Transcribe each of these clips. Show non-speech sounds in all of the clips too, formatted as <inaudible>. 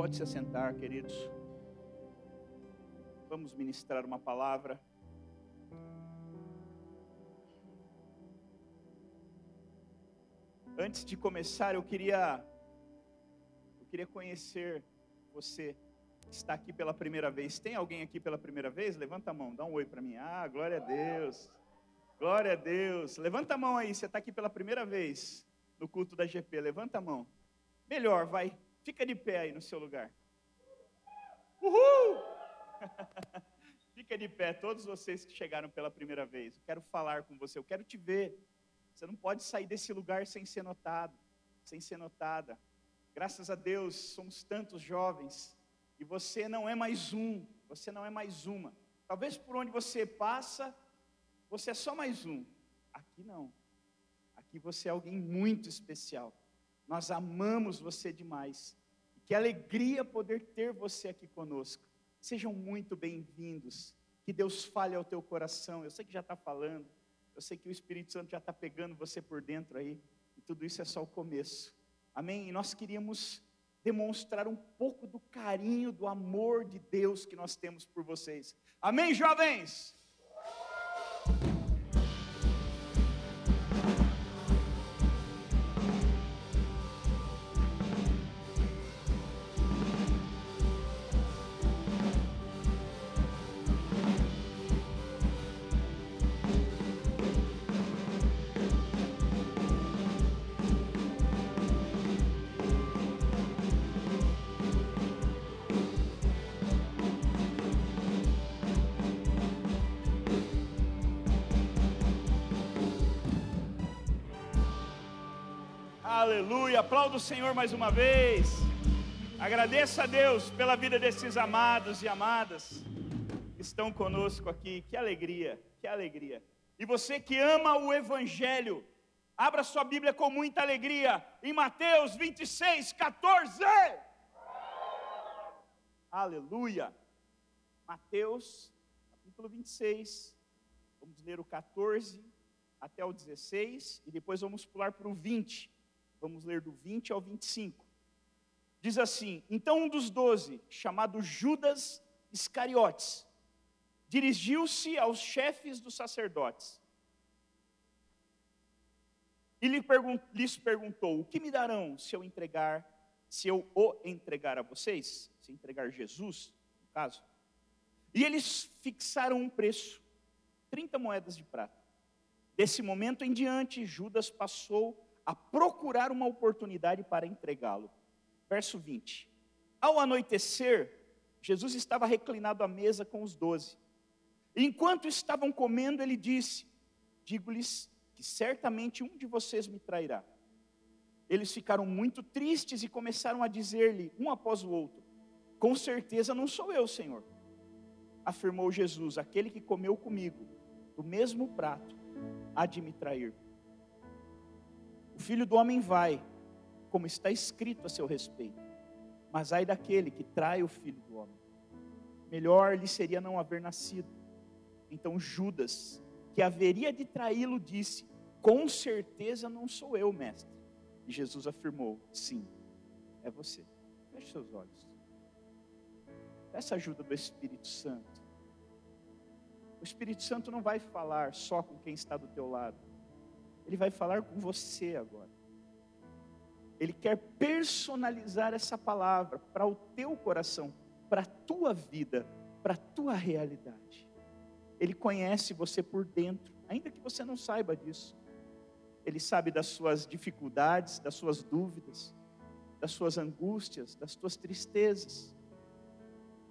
Pode se assentar, queridos. Vamos ministrar uma palavra. Antes de começar, eu queria eu queria conhecer você que está aqui pela primeira vez. Tem alguém aqui pela primeira vez? Levanta a mão, dá um oi para mim. Ah, glória a Deus. Glória a Deus. Levanta a mão aí, você está aqui pela primeira vez no culto da GP. Levanta a mão. Melhor, vai. Fica de pé aí no seu lugar. <laughs> Uhul! <laughs> Fica de pé, todos vocês que chegaram pela primeira vez. Eu quero falar com você, eu quero te ver. Você não pode sair desse lugar sem ser notado, sem ser notada. Graças a Deus, somos tantos jovens e você não é mais um, você não é mais uma. Talvez por onde você passa, você é só mais um. Aqui não. Aqui você é alguém muito especial. Nós amamos você demais. Que alegria poder ter você aqui conosco. Sejam muito bem-vindos. Que Deus fale ao teu coração. Eu sei que já está falando. Eu sei que o Espírito Santo já está pegando você por dentro aí. E tudo isso é só o começo. Amém? E nós queríamos demonstrar um pouco do carinho, do amor de Deus que nós temos por vocês. Amém, jovens? Aleluia. Aplauda o Senhor mais uma vez. Agradeça a Deus pela vida desses amados e amadas que estão conosco aqui. Que alegria, que alegria. E você que ama o Evangelho, abra sua Bíblia com muita alegria em Mateus 26, 14. Aleluia. Mateus, capítulo 26. Vamos ler o 14 até o 16 e depois vamos pular para o 20. Vamos ler do 20 ao 25. Diz assim: Então um dos doze, chamado Judas Iscariotes, dirigiu-se aos chefes dos sacerdotes e lhes perguntou: O que me darão se eu entregar, se eu o entregar a vocês? Se entregar Jesus, no caso. E eles fixaram um preço, 30 moedas de prata. Desse momento em diante, Judas passou a procurar uma oportunidade para entregá-lo. Verso 20: Ao anoitecer, Jesus estava reclinado à mesa com os doze. Enquanto estavam comendo, ele disse: Digo-lhes que certamente um de vocês me trairá. Eles ficaram muito tristes e começaram a dizer-lhe, um após o outro: Com certeza não sou eu, Senhor. Afirmou Jesus: Aquele que comeu comigo, do mesmo prato, há de me trair. O filho do homem vai, como está escrito a seu respeito, mas ai daquele que trai o filho do homem. Melhor lhe seria não haver nascido. Então Judas, que haveria de traí-lo, disse: Com certeza não sou eu, mestre. E Jesus afirmou: Sim, é você. Feche seus olhos. Peça ajuda do Espírito Santo. O Espírito Santo não vai falar só com quem está do teu lado. Ele vai falar com você agora. Ele quer personalizar essa palavra para o teu coração, para a tua vida, para a tua realidade. Ele conhece você por dentro, ainda que você não saiba disso. Ele sabe das suas dificuldades, das suas dúvidas, das suas angústias, das suas tristezas.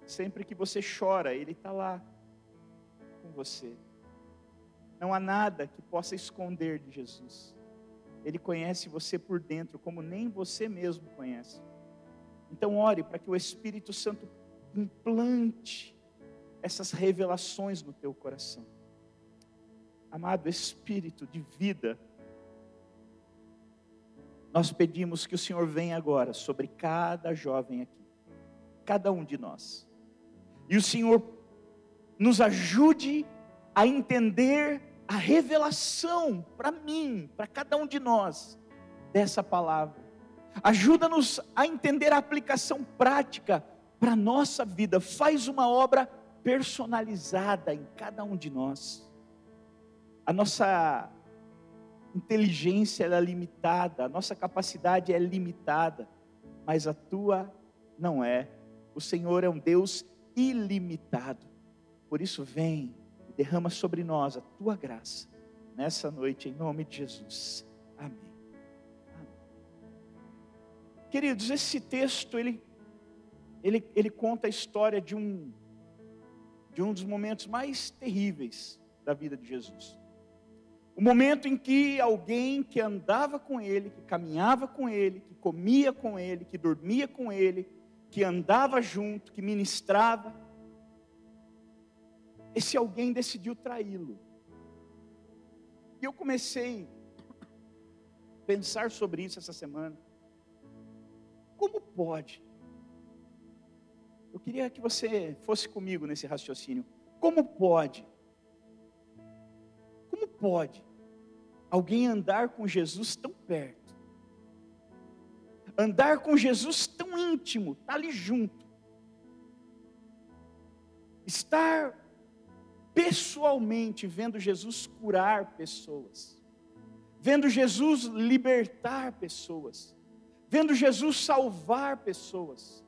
Sempre que você chora, Ele está lá com você. Não há nada que possa esconder de Jesus. Ele conhece você por dentro, como nem você mesmo conhece. Então, ore para que o Espírito Santo implante essas revelações no teu coração. Amado Espírito de vida, nós pedimos que o Senhor venha agora sobre cada jovem aqui, cada um de nós, e o Senhor nos ajude a entender a revelação para mim, para cada um de nós, dessa palavra. Ajuda-nos a entender a aplicação prática para a nossa vida. Faz uma obra personalizada em cada um de nós. A nossa inteligência é limitada, a nossa capacidade é limitada, mas a tua não é. O Senhor é um Deus ilimitado. Por isso, vem derrama sobre nós a tua graça nessa noite, em nome de Jesus. Amém. Amém. Queridos, esse texto ele, ele, ele conta a história de um de um dos momentos mais terríveis da vida de Jesus. O momento em que alguém que andava com ele, que caminhava com ele, que comia com ele, que dormia com ele, que andava junto, que ministrava, esse alguém decidiu traí-lo. E eu comecei a pensar sobre isso essa semana. Como pode? Eu queria que você fosse comigo nesse raciocínio. Como pode? Como pode alguém andar com Jesus tão perto? Andar com Jesus tão íntimo, estar tá ali junto. Estar pessoalmente vendo Jesus curar pessoas, vendo Jesus libertar pessoas, vendo Jesus salvar pessoas.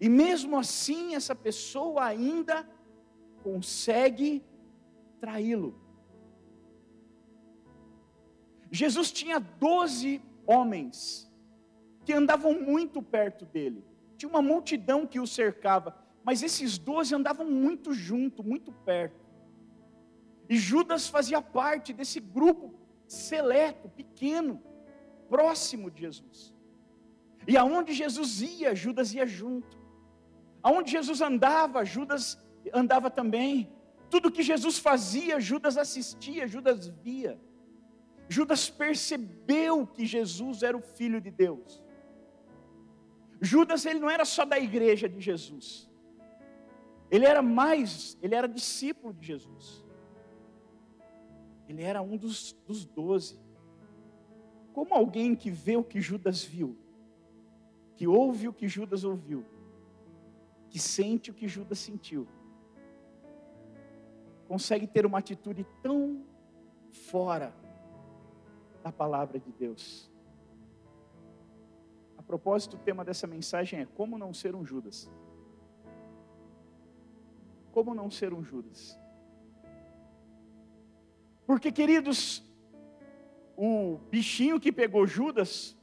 E mesmo assim, essa pessoa ainda consegue traí-lo. Jesus tinha doze homens que andavam muito perto dele. Tinha uma multidão que o cercava, mas esses doze andavam muito junto, muito perto. E Judas fazia parte desse grupo seleto, pequeno, próximo de Jesus. E aonde Jesus ia, Judas ia junto. Aonde Jesus andava, Judas andava também. Tudo que Jesus fazia, Judas assistia, Judas via. Judas percebeu que Jesus era o filho de Deus. Judas ele não era só da igreja de Jesus. Ele era mais, ele era discípulo de Jesus. Ele era um dos, dos doze. Como alguém que vê o que Judas viu, que ouve o que Judas ouviu, que sente o que Judas sentiu, consegue ter uma atitude tão fora da palavra de Deus. A propósito, o tema dessa mensagem é como não ser um Judas. Como não ser um Judas? Porque, queridos, o bichinho que pegou Judas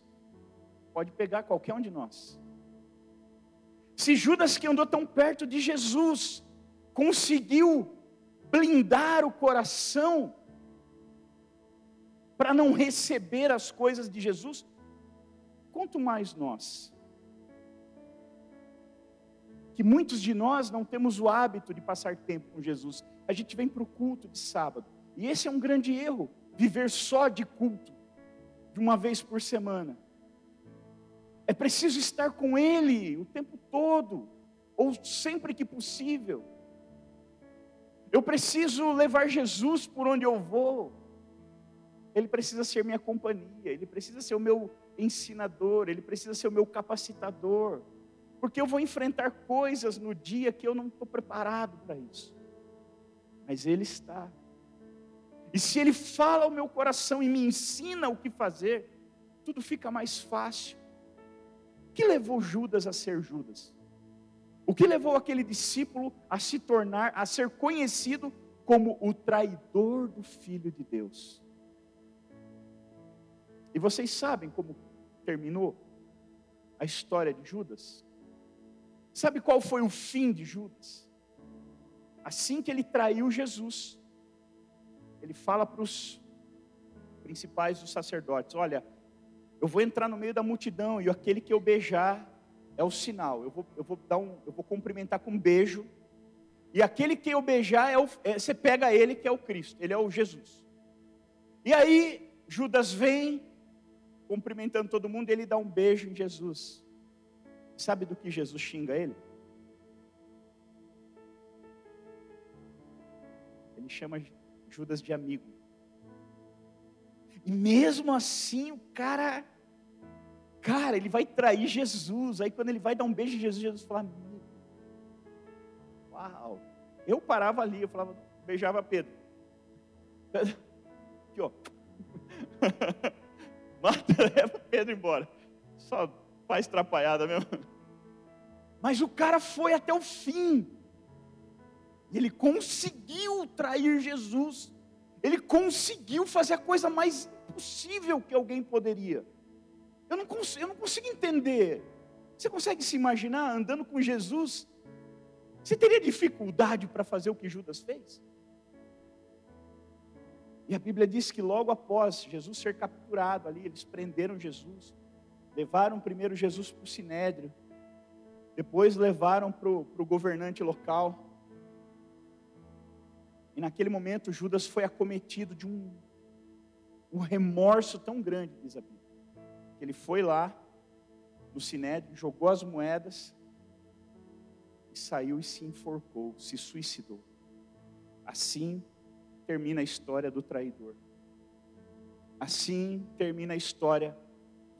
pode pegar qualquer um de nós. Se Judas, que andou tão perto de Jesus, conseguiu blindar o coração para não receber as coisas de Jesus, quanto mais nós. Que muitos de nós não temos o hábito de passar tempo com Jesus. A gente vem para o culto de sábado. E esse é um grande erro, viver só de culto, de uma vez por semana. É preciso estar com Ele o tempo todo, ou sempre que possível. Eu preciso levar Jesus por onde eu vou. Ele precisa ser minha companhia, ele precisa ser o meu ensinador, ele precisa ser o meu capacitador. Porque eu vou enfrentar coisas no dia que eu não estou preparado para isso. Mas Ele está. E se Ele fala ao meu coração e me ensina o que fazer, tudo fica mais fácil. O que levou Judas a ser Judas? O que levou aquele discípulo a se tornar, a ser conhecido como o traidor do Filho de Deus? E vocês sabem como terminou a história de Judas? Sabe qual foi o fim de Judas? Assim que ele traiu Jesus, ele fala para os principais dos sacerdotes: Olha, eu vou entrar no meio da multidão e aquele que eu beijar é o sinal. Eu vou, eu vou dar um, eu vou cumprimentar com um beijo. E aquele que eu beijar é o, é, você pega ele que é o Cristo, ele é o Jesus. E aí Judas vem cumprimentando todo mundo, ele dá um beijo em Jesus. Sabe do que Jesus xinga ele? Ele chama Judas de amigo. E mesmo assim o cara cara, ele vai trair Jesus. Aí quando ele vai dar um beijo em Jesus, Jesus fala: Uau! Eu parava ali, eu falava, beijava Pedro. <laughs> Aqui, ó. <laughs> Mata, leva Pedro embora. Só faz trapalhada mesmo. Mas o cara foi até o fim. E ele conseguiu trair Jesus. Ele conseguiu fazer a coisa mais impossível que alguém poderia. Eu não, consigo, eu não consigo entender. Você consegue se imaginar andando com Jesus? Você teria dificuldade para fazer o que Judas fez? E a Bíblia diz que logo após Jesus ser capturado ali, eles prenderam Jesus, levaram primeiro Jesus para o sinédrio, depois levaram para o governante local. E naquele momento Judas foi acometido de um, um remorso tão grande, diz a Bíblia, que ele foi lá no sinédrio, jogou as moedas e saiu e se enforcou, se suicidou. Assim termina a história do traidor. Assim termina a história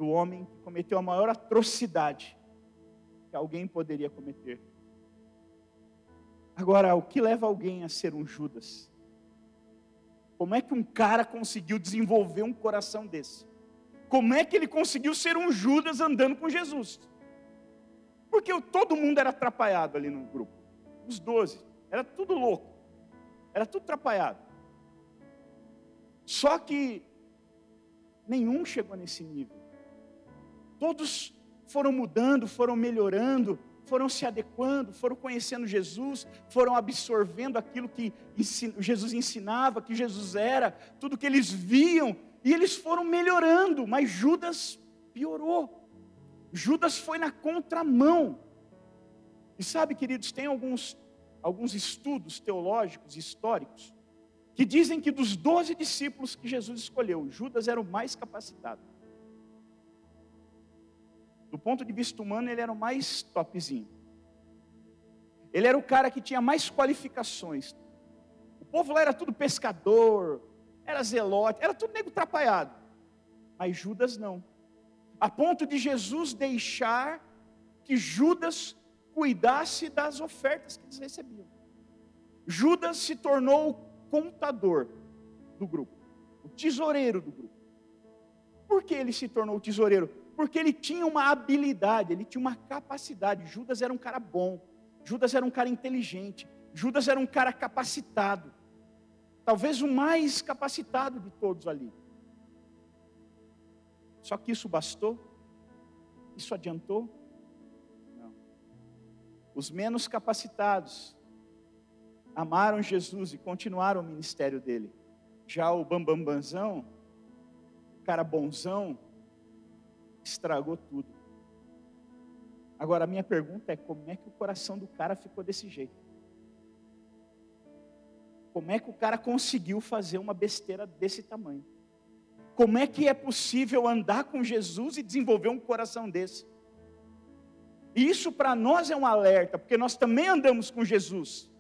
do homem que cometeu a maior atrocidade que alguém poderia cometer. Agora, o que leva alguém a ser um Judas? Como é que um cara conseguiu desenvolver um coração desse? Como é que ele conseguiu ser um Judas andando com Jesus? Porque todo mundo era atrapalhado ali no grupo. Os doze. Era tudo louco. Era tudo atrapalhado. Só que nenhum chegou nesse nível. Todos foram mudando, foram melhorando, foram se adequando, foram conhecendo Jesus, foram absorvendo aquilo que Jesus ensinava, que Jesus era, tudo que eles viam, e eles foram melhorando, mas Judas piorou. Judas foi na contramão. E sabe, queridos, tem alguns, alguns estudos teológicos, históricos, que dizem que dos doze discípulos que Jesus escolheu, Judas era o mais capacitado. Do ponto de vista humano, ele era o mais topzinho. Ele era o cara que tinha mais qualificações. O povo lá era tudo pescador, era zelote, era tudo nego atrapalhado. Mas Judas não. A ponto de Jesus deixar que Judas cuidasse das ofertas que eles recebiam. Judas se tornou contador do grupo, o tesoureiro do grupo. Por que ele se tornou tesoureiro? Porque ele tinha uma habilidade, ele tinha uma capacidade. Judas era um cara bom, Judas era um cara inteligente, Judas era um cara capacitado. Talvez o mais capacitado de todos ali. Só que isso bastou? Isso adiantou? Não. Os menos capacitados amaram Jesus e continuaram o ministério dele. Já o bambambanzão, o cara bonzão, estragou tudo. Agora a minha pergunta é como é que o coração do cara ficou desse jeito? Como é que o cara conseguiu fazer uma besteira desse tamanho? Como é que é possível andar com Jesus e desenvolver um coração desse? E isso para nós é um alerta, porque nós também andamos com Jesus.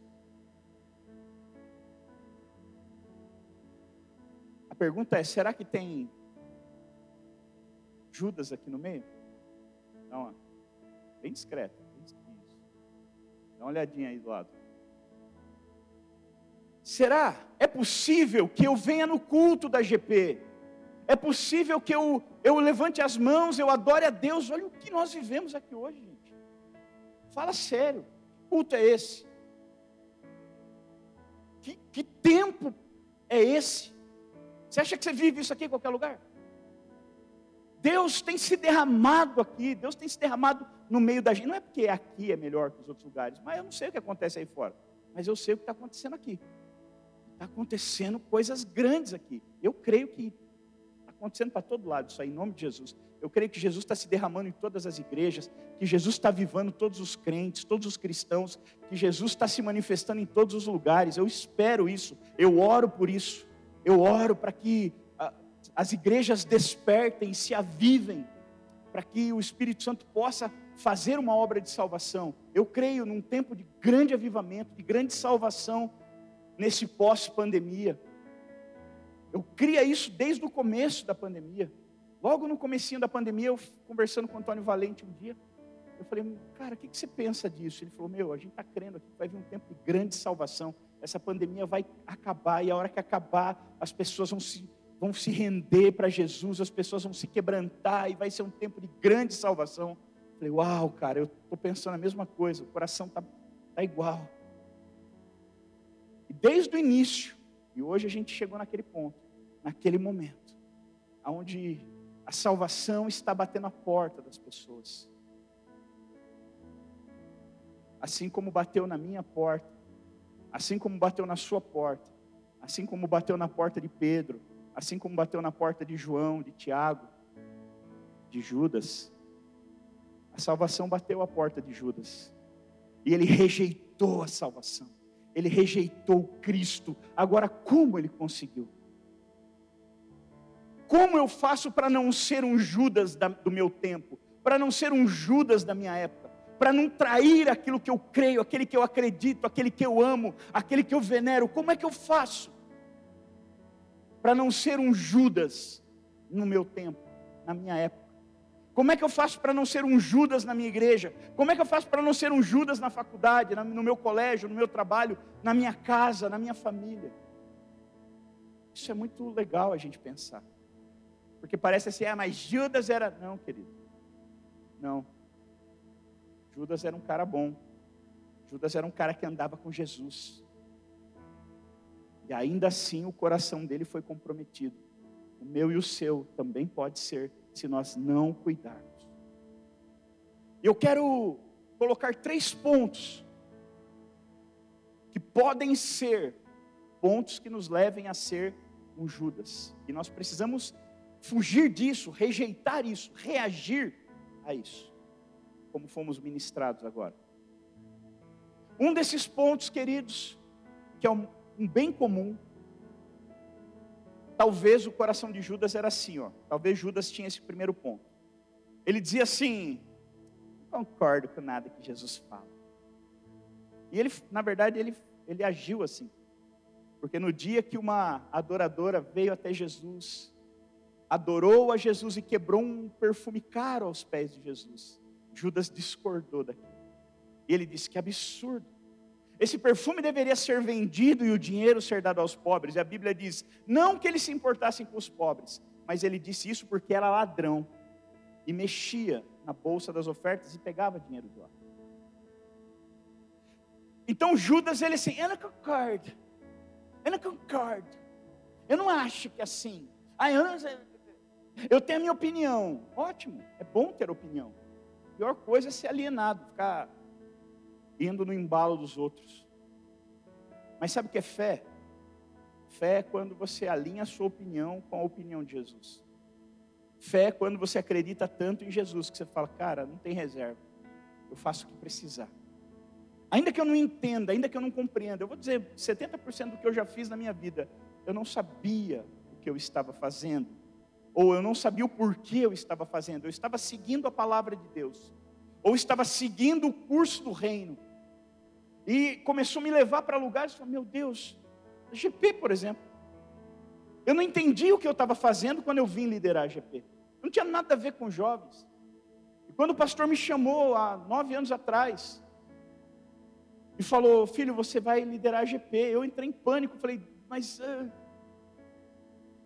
pergunta é: será que tem Judas aqui no meio? Não, bem discreto. Isso. Dá uma olhadinha aí do lado. Será? É possível que eu venha no culto da GP? É possível que eu, eu levante as mãos, eu adore a Deus? Olha o que nós vivemos aqui hoje, gente. Fala sério. Que culto é esse? Que, que tempo é esse? Você acha que você vive isso aqui em qualquer lugar? Deus tem se derramado aqui, Deus tem se derramado no meio da gente. Não é porque aqui é melhor que os outros lugares, mas eu não sei o que acontece aí fora. Mas eu sei o que está acontecendo aqui. Está acontecendo coisas grandes aqui. Eu creio que está acontecendo para todo lado isso aí, em nome de Jesus. Eu creio que Jesus está se derramando em todas as igrejas, que Jesus está vivando todos os crentes, todos os cristãos, que Jesus está se manifestando em todos os lugares. Eu espero isso, eu oro por isso. Eu oro para que as igrejas despertem, se avivem, para que o Espírito Santo possa fazer uma obra de salvação. Eu creio num tempo de grande avivamento, de grande salvação nesse pós-pandemia. Eu cria isso desde o começo da pandemia. Logo no comecinho da pandemia, eu conversando com o Antônio Valente um dia, eu falei, cara, o que, que você pensa disso? Ele falou, meu, a gente está crendo aqui que vai vir um tempo de grande salvação. Essa pandemia vai acabar, e a hora que acabar, as pessoas vão se, vão se render para Jesus, as pessoas vão se quebrantar, e vai ser um tempo de grande salvação. Eu falei, uau, cara, eu estou pensando a mesma coisa, o coração está tá igual. E desde o início, e hoje a gente chegou naquele ponto, naquele momento, onde a salvação está batendo a porta das pessoas assim como bateu na minha porta, assim como bateu na sua porta, assim como bateu na porta de Pedro, assim como bateu na porta de João, de Tiago, de Judas. A salvação bateu a porta de Judas. E ele rejeitou a salvação. Ele rejeitou Cristo. Agora, como ele conseguiu? Como eu faço para não ser um Judas do meu tempo? Para não ser um Judas da minha época? para não trair aquilo que eu creio, aquele que eu acredito, aquele que eu amo, aquele que eu venero. Como é que eu faço? Para não ser um Judas no meu tempo, na minha época. Como é que eu faço para não ser um Judas na minha igreja? Como é que eu faço para não ser um Judas na faculdade, no meu colégio, no meu trabalho, na minha casa, na minha família? Isso é muito legal a gente pensar. Porque parece assim, ah, mas Judas era. Não, querido. Não. Judas era um cara bom. Judas era um cara que andava com Jesus. E ainda assim o coração dele foi comprometido. O meu e o seu também pode ser, se nós não cuidarmos. Eu quero colocar três pontos que podem ser pontos que nos levem a ser um Judas. E nós precisamos fugir disso, rejeitar isso, reagir a isso como fomos ministrados agora. Um desses pontos, queridos, que é um, um bem comum, talvez o coração de Judas era assim, ó. Talvez Judas tinha esse primeiro ponto. Ele dizia assim: não concordo com nada que Jesus fala. E ele, na verdade, ele, ele agiu assim. Porque no dia que uma adoradora veio até Jesus, adorou a Jesus e quebrou um perfume caro aos pés de Jesus. Judas discordou daquilo. E ele disse: Que absurdo. Esse perfume deveria ser vendido e o dinheiro ser dado aos pobres. E a Bíblia diz: Não que eles se importassem com os pobres, mas ele disse isso porque era ladrão e mexia na bolsa das ofertas e pegava dinheiro de lá. Então Judas, ele assim, eu não concordo, eu não concordo, eu não acho que é assim, ah, eu, não, eu tenho a minha opinião, ótimo, é bom ter opinião, pior coisa é ser alienado, ficar indo no embalo dos outros. Mas sabe o que é fé? Fé é quando você alinha a sua opinião com a opinião de Jesus. Fé é quando você acredita tanto em Jesus que você fala, cara, não tem reserva. Eu faço o que precisar. Ainda que eu não entenda, ainda que eu não compreenda, eu vou dizer 70% do que eu já fiz na minha vida, eu não sabia o que eu estava fazendo ou eu não sabia o porquê eu estava fazendo, eu estava seguindo a palavra de Deus, ou estava seguindo o curso do reino, e começou a me levar para lugares, falei, meu Deus, GP, por exemplo, eu não entendi o que eu estava fazendo quando eu vim liderar a GP, não tinha nada a ver com jovens, e quando o pastor me chamou há nove anos atrás, e falou, filho, você vai liderar a GP, eu entrei em pânico, falei, mas... Uh,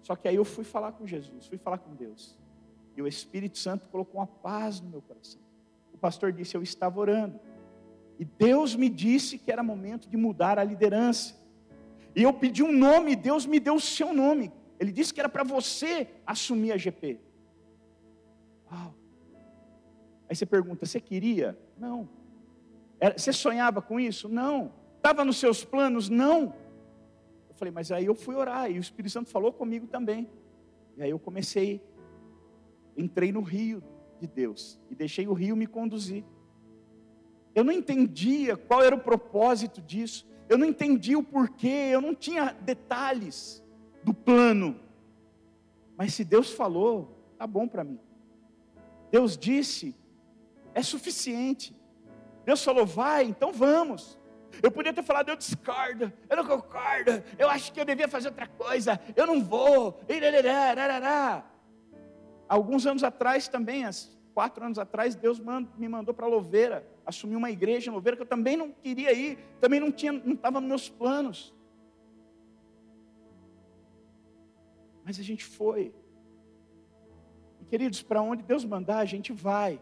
só que aí eu fui falar com Jesus, fui falar com Deus. E o Espírito Santo colocou uma paz no meu coração. O pastor disse: Eu estava orando. E Deus me disse que era momento de mudar a liderança. E eu pedi um nome, e Deus me deu o seu nome. Ele disse que era para você assumir a GP. Uau. Aí você pergunta: Você queria? Não. Você sonhava com isso? Não. Estava nos seus planos? Não. Eu falei, mas aí eu fui orar e o Espírito Santo falou comigo também. E aí eu comecei, entrei no rio de Deus e deixei o rio me conduzir. Eu não entendia qual era o propósito disso, eu não entendia o porquê, eu não tinha detalhes do plano. Mas se Deus falou, tá bom para mim. Deus disse, é suficiente. Deus falou, vai, então vamos. Eu podia ter falado, eu discordo, eu não concordo, eu acho que eu devia fazer outra coisa, eu não vou. alguns anos atrás também, quatro anos atrás, Deus me mandou para Louveira, assumir uma igreja em Louveira, que eu também não queria ir, também não tinha, não estava nos meus planos. Mas a gente foi. E queridos, para onde Deus mandar, a gente vai.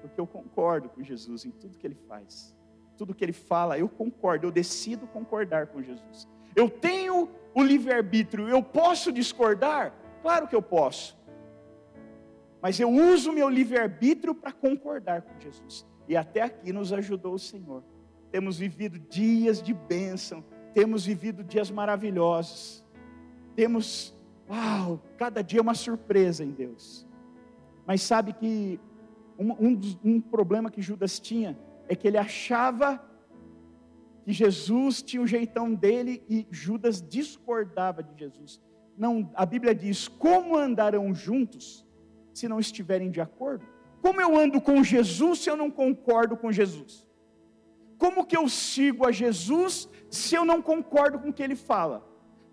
Porque eu concordo com Jesus em tudo que ele faz. Tudo que ele fala, eu concordo, eu decido concordar com Jesus. Eu tenho o livre-arbítrio, eu posso discordar? Claro que eu posso. Mas eu uso meu livre-arbítrio para concordar com Jesus. E até aqui nos ajudou o Senhor. Temos vivido dias de bênção, temos vivido dias maravilhosos. Temos, uau, cada dia uma surpresa em Deus. Mas sabe que um, um, um problema que Judas tinha é que ele achava que Jesus tinha o jeitão dele e Judas discordava de Jesus. Não, a Bíblia diz: como andarão juntos se não estiverem de acordo? Como eu ando com Jesus se eu não concordo com Jesus? Como que eu sigo a Jesus se eu não concordo com o que ele fala?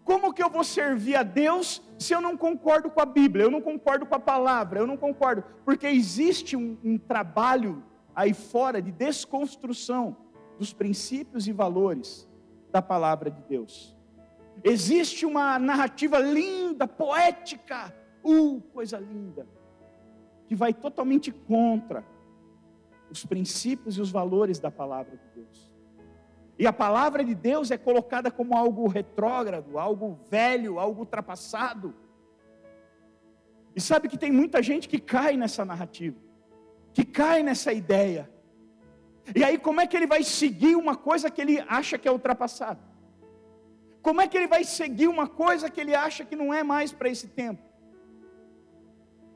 Como que eu vou servir a Deus se eu não concordo com a Bíblia, eu não concordo com a palavra, eu não concordo? Porque existe um, um trabalho aí fora de desconstrução dos princípios e valores da palavra de Deus. Existe uma narrativa linda, poética, uh, coisa linda, que vai totalmente contra os princípios e os valores da palavra de Deus. E a palavra de Deus é colocada como algo retrógrado, algo velho, algo ultrapassado. E sabe que tem muita gente que cai nessa narrativa, que cai nessa ideia. E aí, como é que ele vai seguir uma coisa que ele acha que é ultrapassado? Como é que ele vai seguir uma coisa que ele acha que não é mais para esse tempo?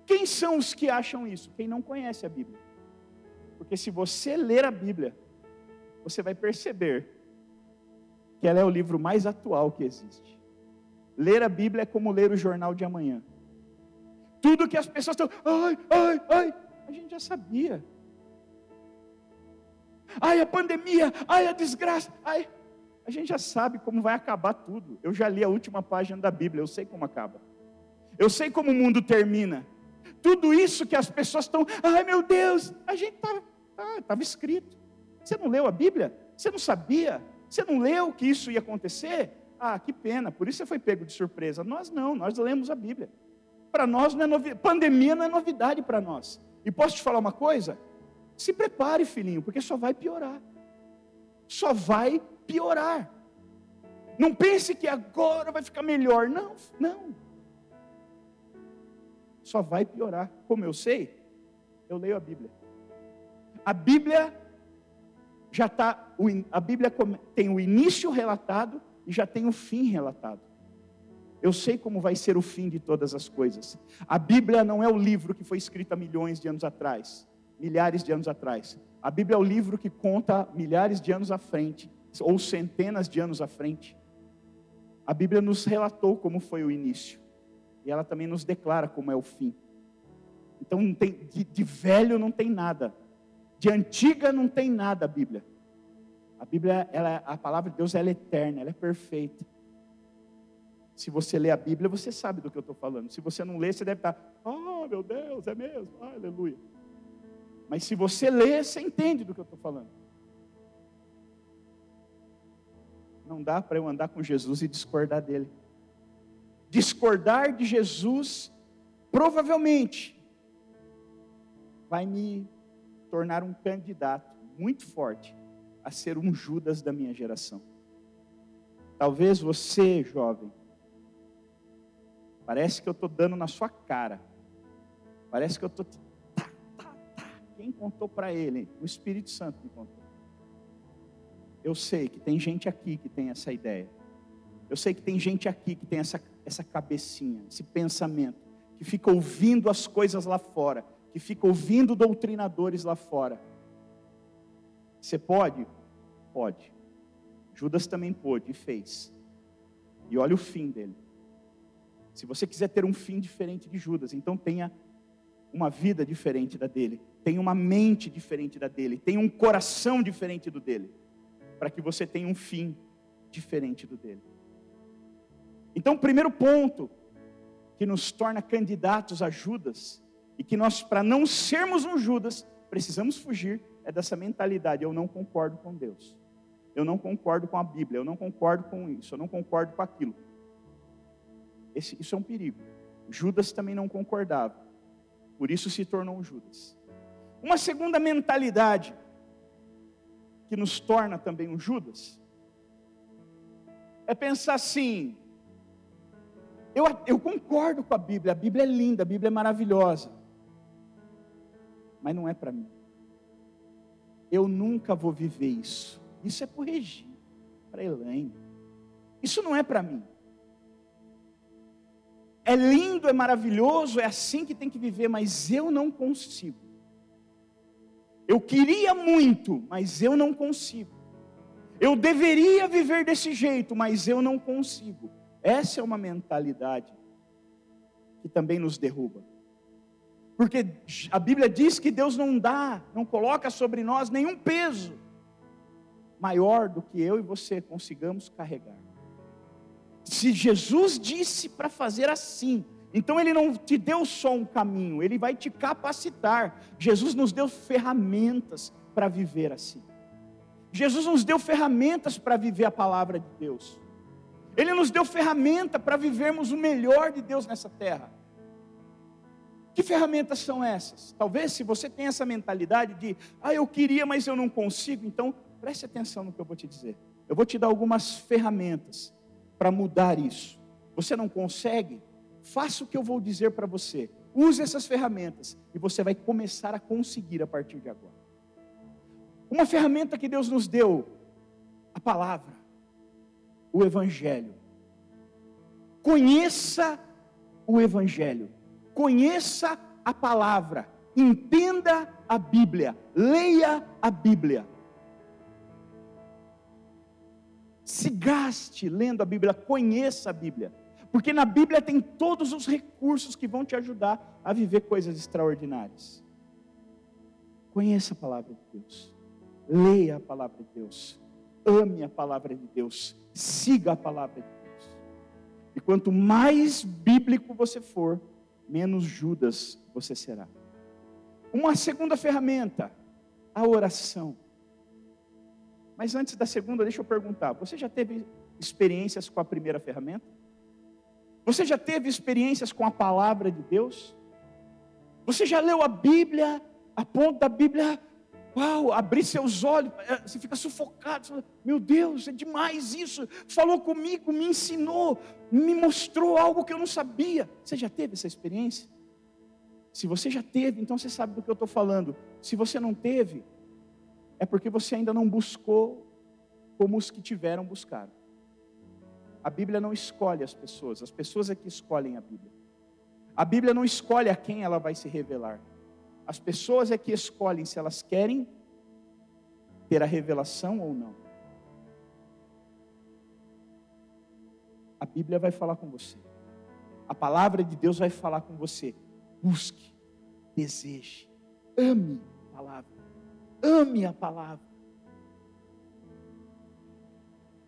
Quem são os que acham isso? Quem não conhece a Bíblia. Porque se você ler a Bíblia, você vai perceber que ela é o livro mais atual que existe. Ler a Bíblia é como ler o jornal de amanhã. Tudo que as pessoas estão, ai, ai, ai, a gente já sabia. Ai, a pandemia, ai, a desgraça, ai, a gente já sabe como vai acabar tudo. Eu já li a última página da Bíblia, eu sei como acaba. Eu sei como o mundo termina. Tudo isso que as pessoas estão, ai meu Deus, a gente estava tá, tava escrito. Você não leu a Bíblia? Você não sabia? Você não leu que isso ia acontecer? Ah, que pena, por isso você foi pego de surpresa. Nós não, nós lemos a Bíblia. Para nós não é novidade, pandemia não é novidade para nós. E posso te falar uma coisa? Se prepare, filhinho, porque só vai piorar. Só vai piorar. Não pense que agora vai ficar melhor. Não, não. Só vai piorar. Como eu sei, eu leio a Bíblia. A Bíblia já está, a Bíblia tem o início relatado e já tem o fim relatado. Eu sei como vai ser o fim de todas as coisas. A Bíblia não é o livro que foi escrito há milhões de anos atrás, milhares de anos atrás. A Bíblia é o livro que conta milhares de anos à frente, ou centenas de anos à frente. A Bíblia nos relatou como foi o início, e ela também nos declara como é o fim. Então, tem, de, de velho não tem nada, de antiga não tem nada a Bíblia. A Bíblia, ela, a palavra de Deus, ela é eterna, ela é perfeita. Se você lê a Bíblia, você sabe do que eu estou falando. Se você não lê, você deve estar, oh meu Deus, é mesmo, ah, aleluia. Mas se você lê, você entende do que eu estou falando. Não dá para eu andar com Jesus e discordar dele. Discordar de Jesus, provavelmente, vai me tornar um candidato muito forte a ser um Judas da minha geração. Talvez você, jovem, parece que eu estou dando na sua cara, parece que eu estou. Tá, tá, tá. Quem contou para ele? O Espírito Santo me contou. Eu sei que tem gente aqui que tem essa ideia. Eu sei que tem gente aqui que tem essa, essa cabecinha, esse pensamento, que fica ouvindo as coisas lá fora que fica ouvindo doutrinadores lá fora. Você pode? Pode. Judas também pôde e fez. E olha o fim dele. Se você quiser ter um fim diferente de Judas, então tenha uma vida diferente da dele, tenha uma mente diferente da dele, tenha um coração diferente do dele, para que você tenha um fim diferente do dele. Então, o primeiro ponto que nos torna candidatos a Judas, e que nós, para não sermos um Judas, precisamos fugir, é dessa mentalidade: eu não concordo com Deus, eu não concordo com a Bíblia, eu não concordo com isso, eu não concordo com aquilo. Esse, isso é um perigo. Judas também não concordava, por isso se tornou um Judas. Uma segunda mentalidade que nos torna também um Judas é pensar assim: eu, eu concordo com a Bíblia, a Bíblia é linda, a Bíblia é maravilhosa, mas não é para mim. Eu nunca vou viver isso. Isso é para o Regi, para Elaine. Isso não é para mim. É lindo, é maravilhoso, é assim que tem que viver, mas eu não consigo. Eu queria muito, mas eu não consigo. Eu deveria viver desse jeito, mas eu não consigo. Essa é uma mentalidade que também nos derruba. Porque a Bíblia diz que Deus não dá, não coloca sobre nós nenhum peso maior do que eu e você consigamos carregar. Se Jesus disse para fazer assim, então ele não te deu só um caminho, ele vai te capacitar. Jesus nos deu ferramentas para viver assim. Jesus nos deu ferramentas para viver a palavra de Deus. Ele nos deu ferramenta para vivermos o melhor de Deus nessa terra. Que ferramentas são essas? Talvez se você tem essa mentalidade de, ah, eu queria, mas eu não consigo, então preste atenção no que eu vou te dizer. Eu vou te dar algumas ferramentas para mudar isso. Você não consegue? Faça o que eu vou dizer para você. Use essas ferramentas e você vai começar a conseguir a partir de agora. Uma ferramenta que Deus nos deu, a palavra, o Evangelho. Conheça o Evangelho, conheça a palavra, entenda a Bíblia, leia a Bíblia. Se gaste lendo a Bíblia, conheça a Bíblia, porque na Bíblia tem todos os recursos que vão te ajudar a viver coisas extraordinárias. Conheça a palavra de Deus. Leia a palavra de Deus. Ame a palavra de Deus. Siga a palavra de Deus. E quanto mais bíblico você for, menos Judas você será. Uma segunda ferramenta, a oração. Mas antes da segunda, deixa eu perguntar: você já teve experiências com a primeira ferramenta? Você já teve experiências com a palavra de Deus? Você já leu a Bíblia, a ponto da Bíblia Uau, abrir seus olhos, é, você fica sufocado. Meu Deus, é demais isso. Falou comigo, me ensinou, me mostrou algo que eu não sabia. Você já teve essa experiência? Se você já teve, então você sabe do que eu estou falando. Se você não teve, é porque você ainda não buscou como os que tiveram buscado. A Bíblia não escolhe as pessoas, as pessoas é que escolhem a Bíblia. A Bíblia não escolhe a quem ela vai se revelar. As pessoas é que escolhem se elas querem ter a revelação ou não. A Bíblia vai falar com você. A palavra de Deus vai falar com você. Busque, deseje, ame a palavra. Ame a palavra.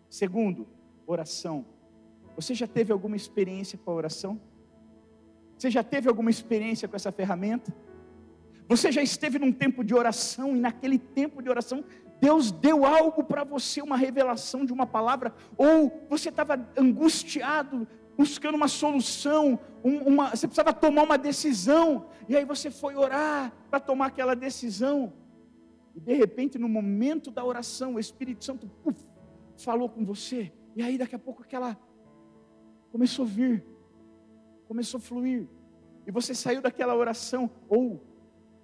Segundo, oração. Você já teve alguma experiência com a oração? Você já teve alguma experiência com essa ferramenta? Você já esteve num tempo de oração e naquele tempo de oração Deus deu algo para você, uma revelação de uma palavra, ou você estava angustiado, buscando uma solução, uma, você precisava tomar uma decisão, e aí você foi orar para tomar aquela decisão, e de repente, no momento da oração, o Espírito Santo puff, falou com você, e aí daqui a pouco aquela começou a vir, começou a fluir, e você saiu daquela oração, ou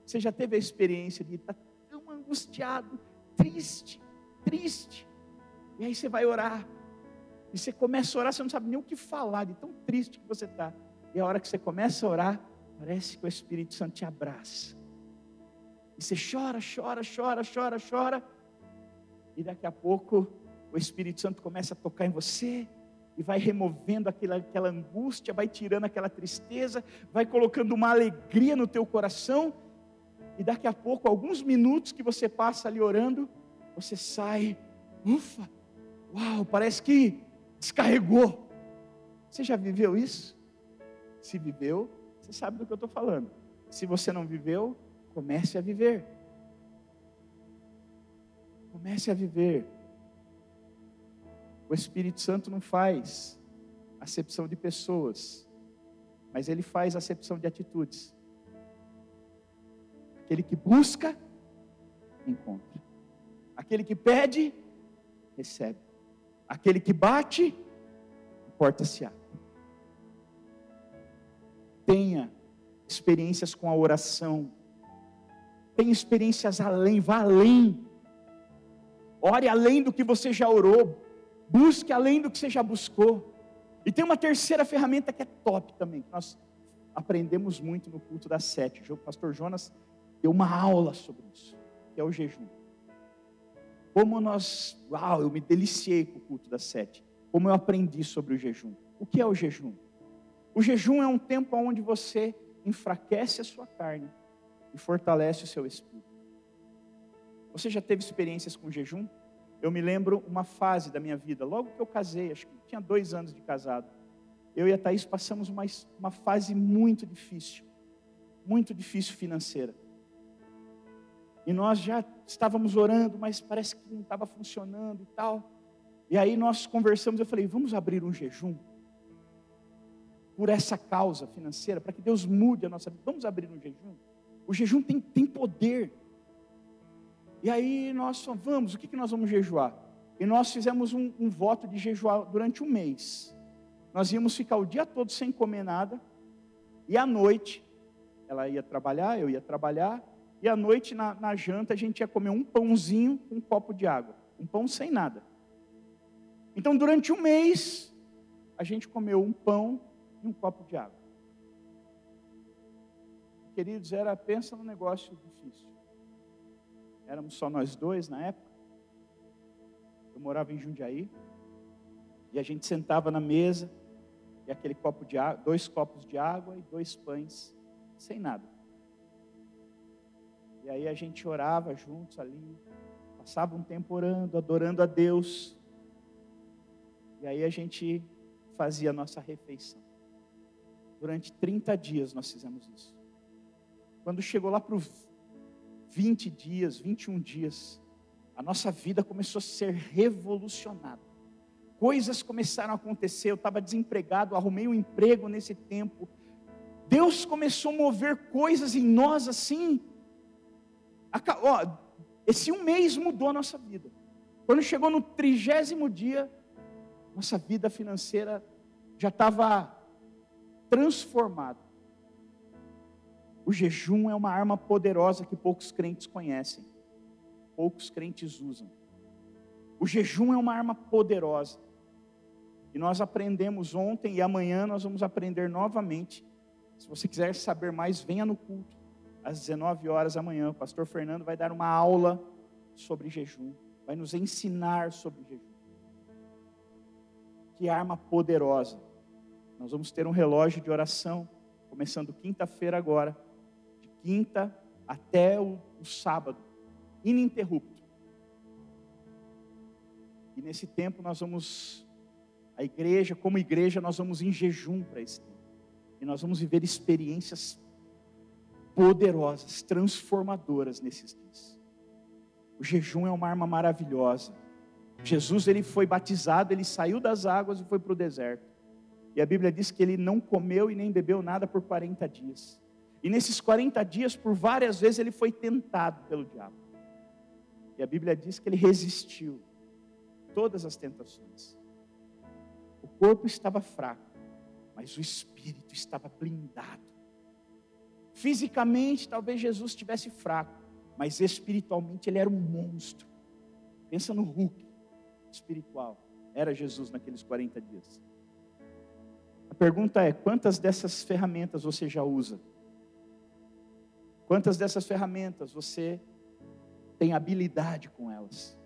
você já teve a experiência de estar tão angustiado, triste, triste. E aí você vai orar. E você começa a orar, você não sabe nem o que falar, de tão triste que você está. E a hora que você começa a orar, parece que o Espírito Santo te abraça. E você chora, chora, chora, chora, chora. E daqui a pouco o Espírito Santo começa a tocar em você e vai removendo aquela, aquela angústia, vai tirando aquela tristeza, vai colocando uma alegria no teu coração e daqui a pouco, alguns minutos que você passa ali orando, você sai, ufa, uau, parece que descarregou. Você já viveu isso? Se viveu, você sabe do que eu estou falando. Se você não viveu, comece a viver. Comece a viver. O Espírito Santo não faz acepção de pessoas, mas ele faz acepção de atitudes. Aquele que busca, encontra. Aquele que pede, recebe. Aquele que bate, a porta se abre. Tenha experiências com a oração. Tenha experiências além, vá além. Ore além do que você já orou. Busque além do que você já buscou. E tem uma terceira ferramenta que é top também, que nós aprendemos muito no culto das sete. O pastor Jonas deu uma aula sobre isso, que é o jejum. Como nós, uau, eu me deliciei com o culto das sete. Como eu aprendi sobre o jejum. O que é o jejum? O jejum é um tempo onde você enfraquece a sua carne e fortalece o seu espírito. Você já teve experiências com jejum? Eu me lembro uma fase da minha vida, logo que eu casei, acho que tinha dois anos de casado. Eu e a Thaís passamos uma, uma fase muito difícil, muito difícil financeira. E nós já estávamos orando, mas parece que não estava funcionando e tal. E aí nós conversamos, eu falei, vamos abrir um jejum por essa causa financeira, para que Deus mude a nossa vida. Vamos abrir um jejum. O jejum tem, tem poder. E aí nós falamos, vamos, o que, que nós vamos jejuar? E nós fizemos um, um voto de jejuar durante um mês. Nós íamos ficar o dia todo sem comer nada, e à noite, ela ia trabalhar, eu ia trabalhar, e à noite, na, na janta, a gente ia comer um pãozinho com um copo de água. Um pão sem nada. Então, durante um mês, a gente comeu um pão e um copo de água. Queridos, era, pensa num negócio difícil. Éramos só nós dois na época. Eu morava em Jundiaí. E a gente sentava na mesa, e aquele copo de água, dois copos de água e dois pães, sem nada. E aí a gente orava juntos ali, passava um tempo orando, adorando a Deus. E aí a gente fazia a nossa refeição. Durante 30 dias nós fizemos isso. Quando chegou lá para os 20 dias, 21 dias, a nossa vida começou a ser revolucionada. Coisas começaram a acontecer. Eu estava desempregado, arrumei um emprego nesse tempo. Deus começou a mover coisas em nós assim, ó, esse um mês mudou a nossa vida. Quando chegou no trigésimo dia, nossa vida financeira já estava transformada. O jejum é uma arma poderosa que poucos crentes conhecem, poucos crentes usam. O jejum é uma arma poderosa. E nós aprendemos ontem e amanhã nós vamos aprender novamente. Se você quiser saber mais, venha no culto às 19 horas da manhã, o pastor Fernando vai dar uma aula sobre jejum, vai nos ensinar sobre jejum. Que arma poderosa. Nós vamos ter um relógio de oração, começando quinta-feira agora, de quinta até o, o sábado, ininterrupto. E nesse tempo nós vamos, a igreja, como igreja, nós vamos em jejum para esse tempo. E nós vamos viver experiências poderosas, transformadoras nesses dias. O jejum é uma arma maravilhosa. Jesus ele foi batizado, ele saiu das águas e foi para o deserto. E a Bíblia diz que ele não comeu e nem bebeu nada por 40 dias. E nesses 40 dias, por várias vezes, ele foi tentado pelo diabo. E a Bíblia diz que ele resistiu todas as tentações. O corpo estava fraco, mas o espírito estava blindado. Fisicamente, talvez Jesus estivesse fraco, mas espiritualmente ele era um monstro. Pensa no Hulk espiritual. Era Jesus naqueles 40 dias. A pergunta é: quantas dessas ferramentas você já usa? Quantas dessas ferramentas você tem habilidade com elas?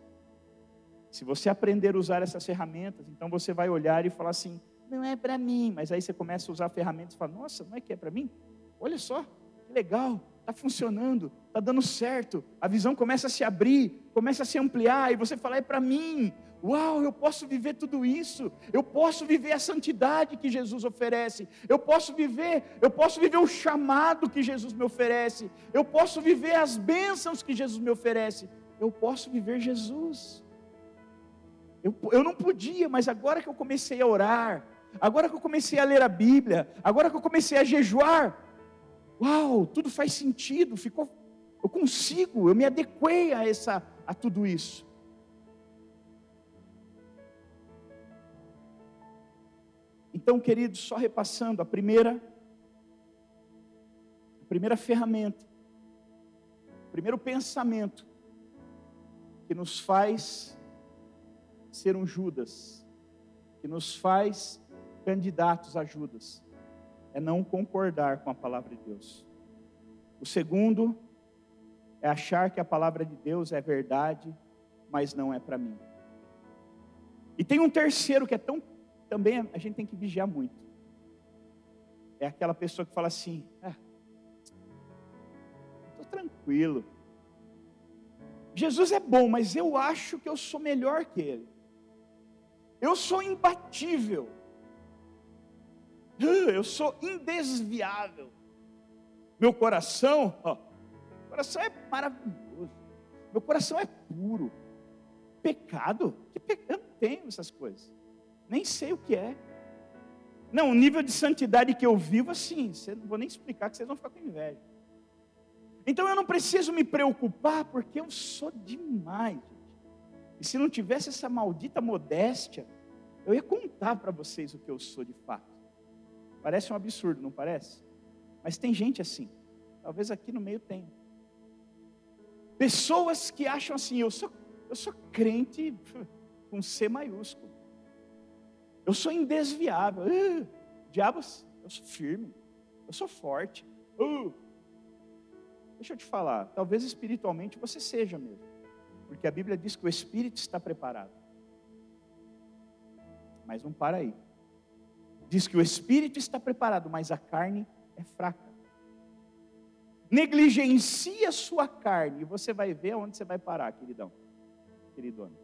Se você aprender a usar essas ferramentas, então você vai olhar e falar assim: não é para mim. Mas aí você começa a usar ferramentas e fala: nossa, não é que é para mim? Olha só, legal, está funcionando, está dando certo, a visão começa a se abrir, começa a se ampliar, e você fala, é para mim, Uau, eu posso viver tudo isso. Eu posso viver a santidade que Jesus oferece. Eu posso viver, eu posso viver o chamado que Jesus me oferece. Eu posso viver as bênçãos que Jesus me oferece. Eu posso viver Jesus. Eu, eu não podia, mas agora que eu comecei a orar, agora que eu comecei a ler a Bíblia, agora que eu comecei a jejuar, uau, tudo faz sentido, ficou, eu consigo, eu me adequei a, essa, a tudo isso. Então, queridos, só repassando, a primeira, a primeira ferramenta, o primeiro pensamento que nos faz ser um Judas, que nos faz candidatos a Judas, é não concordar com a palavra de Deus. O segundo é achar que a palavra de Deus é verdade, mas não é para mim. E tem um terceiro que é tão também a gente tem que vigiar muito. É aquela pessoa que fala assim: ah, estou tranquilo. Jesus é bom, mas eu acho que eu sou melhor que ele. Eu sou imbatível. Eu sou indesviável. Meu coração, ó, meu coração é maravilhoso. Meu coração é puro. Pecado? Que pecado? Eu não tenho essas coisas. Nem sei o que é. Não, o nível de santidade que eu vivo, assim, não vou nem explicar que vocês vão ficar com inveja. Então eu não preciso me preocupar, porque eu sou demais. E se não tivesse essa maldita modéstia, eu ia contar para vocês o que eu sou de fato. Parece um absurdo, não parece? Mas tem gente assim. Talvez aqui no meio tenha. Pessoas que acham assim, eu sou, eu sou crente <laughs> com C maiúsculo. Eu sou indesviável. Uh, diabos, eu sou firme. Eu sou forte. Uh. Deixa eu te falar, talvez espiritualmente você seja mesmo. Porque a Bíblia diz que o espírito está preparado. Mas não para aí. Diz que o espírito está preparado, mas a carne é fraca. Negligencie a sua carne e você vai ver aonde você vai parar, queridão. Queridona.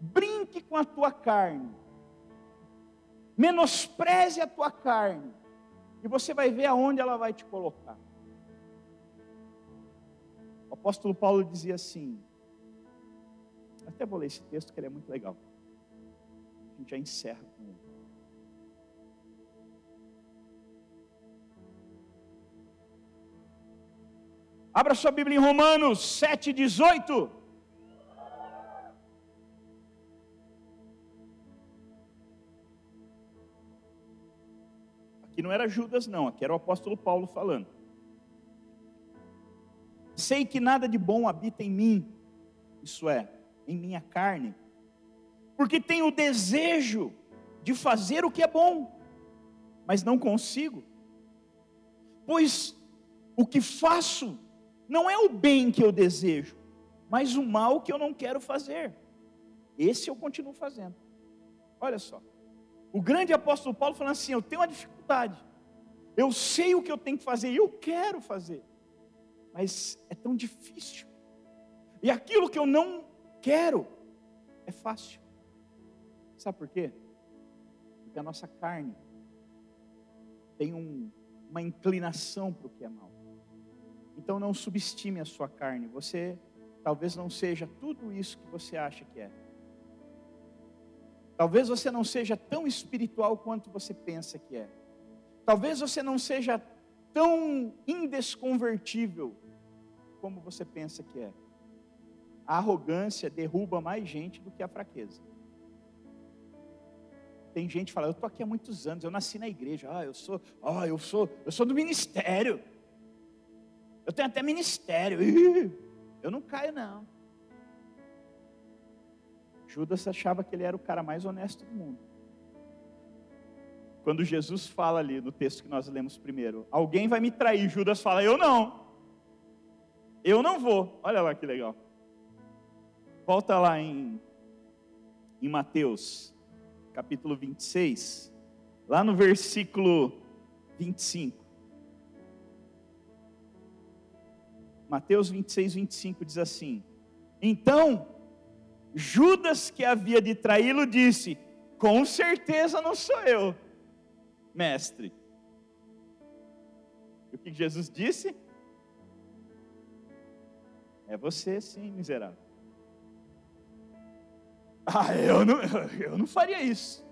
Brinque com a tua carne. Menospreze a tua carne. E você vai ver aonde ela vai te colocar. O apóstolo Paulo dizia assim, até vou ler esse texto que ele é muito legal. A gente já encerra com ele. Abra sua Bíblia em Romanos 7,18. Aqui não era Judas, não, aqui era o apóstolo Paulo falando. Sei que nada de bom habita em mim, isso é, em minha carne, porque tenho o desejo de fazer o que é bom, mas não consigo, pois o que faço não é o bem que eu desejo, mas o mal que eu não quero fazer. Esse eu continuo fazendo. Olha só. O grande apóstolo Paulo falando assim: Eu tenho uma dificuldade. Eu sei o que eu tenho que fazer eu quero fazer mas é tão difícil. E aquilo que eu não quero é fácil. Sabe por quê? Porque a nossa carne tem um, uma inclinação para o que é mal. Então não subestime a sua carne. Você talvez não seja tudo isso que você acha que é. Talvez você não seja tão espiritual quanto você pensa que é. Talvez você não seja tão indesconvertível como você pensa que é. A arrogância derruba mais gente do que a fraqueza. Tem gente que fala, eu estou aqui há muitos anos, eu nasci na igreja, ah, eu sou, ah, eu sou, eu sou do ministério. Eu tenho até ministério. Eu não caio, não. Judas achava que ele era o cara mais honesto do mundo. Quando Jesus fala ali no texto que nós lemos primeiro, alguém vai me trair, Judas fala, eu não. Eu não vou. Olha lá que legal. Volta lá em, em Mateus, capítulo 26, lá no versículo 25. Mateus 26, 25 diz assim: Então Judas, que havia de traí-lo, disse: Com certeza não sou eu, mestre. E o que Jesus disse? É você sim, miserável. Ah, eu não, <laughs> eu não faria isso.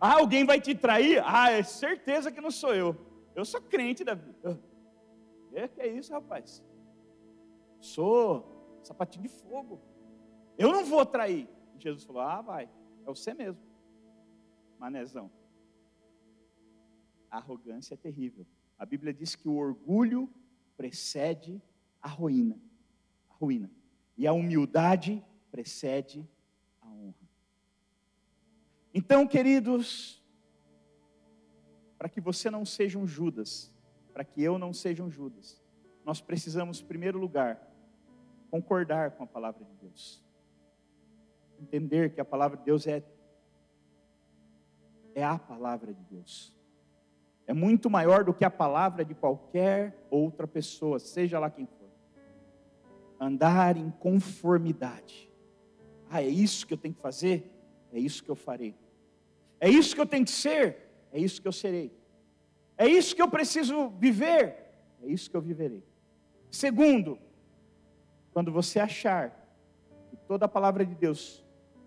Ah, alguém vai te trair? Ah, é certeza que não sou eu. Eu sou crente da vida. É que é isso, rapaz. Sou sapatinho de fogo. Eu não vou trair. Jesus falou: Ah, vai. É você mesmo. Manezão. A arrogância é terrível. A Bíblia diz que o orgulho precede a ruína. A ruína. E a humildade precede a honra. Então, queridos, para que você não seja um Judas, para que eu não seja um Judas, nós precisamos, em primeiro lugar, concordar com a palavra de Deus. Entender que a palavra de Deus é, é a palavra de Deus. É muito maior do que a palavra de qualquer outra pessoa, seja lá quem for. Andar em conformidade. Ah, é isso que eu tenho que fazer? É isso que eu farei. É isso que eu tenho que ser? É isso que eu serei. É isso que eu preciso viver? É isso que eu viverei. Segundo, quando você achar que toda a palavra de Deus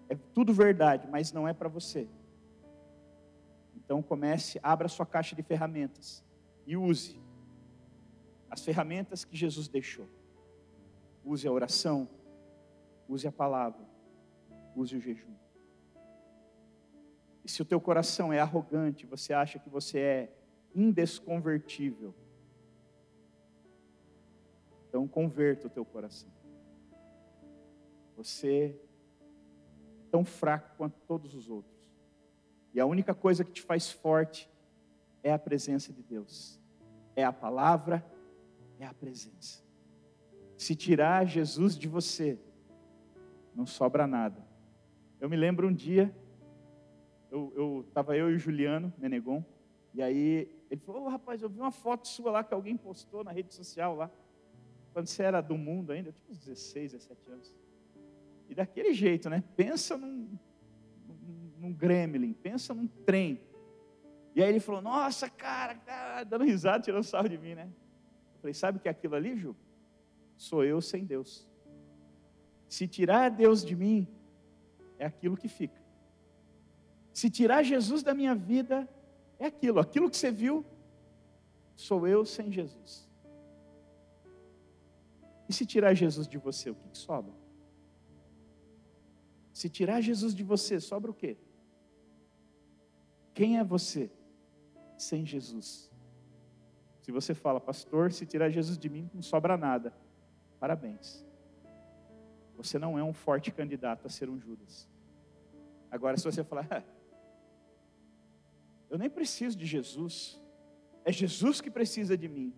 é tudo verdade, mas não é para você, então comece, abra sua caixa de ferramentas e use as ferramentas que Jesus deixou. Use a oração, use a palavra, use o jejum. E se o teu coração é arrogante, você acha que você é indesconvertível, então converta o teu coração. Você é tão fraco quanto todos os outros. E a única coisa que te faz forte é a presença de Deus. É a palavra, é a presença. Se tirar Jesus de você, não sobra nada. Eu me lembro um dia, eu estava eu, eu, e o Juliano Menegon, e aí ele falou, oh, rapaz, eu vi uma foto sua lá que alguém postou na rede social lá, quando você era do mundo ainda, eu tinha uns 16, 17 anos. E daquele jeito, né? Pensa num, num, num gremlin, pensa num trem. E aí ele falou, nossa, cara, cara, dando risada, tirando sarro de mim, né? Eu falei, sabe o que é aquilo ali, Ju? Sou eu sem Deus. Se tirar Deus de mim, é aquilo que fica. Se tirar Jesus da minha vida, é aquilo. Aquilo que você viu, sou eu sem Jesus. E se tirar Jesus de você, o que, que sobra? Se tirar Jesus de você, sobra o quê? Quem é você sem Jesus? Se você fala, pastor, se tirar Jesus de mim, não sobra nada. Parabéns. Você não é um forte candidato a ser um Judas. Agora, se você falar, ah, <laughs> eu nem preciso de Jesus, é Jesus que precisa de mim.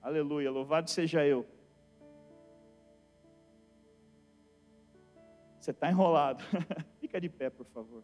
Aleluia, louvado seja eu. Você está enrolado. <laughs> Fica de pé, por favor.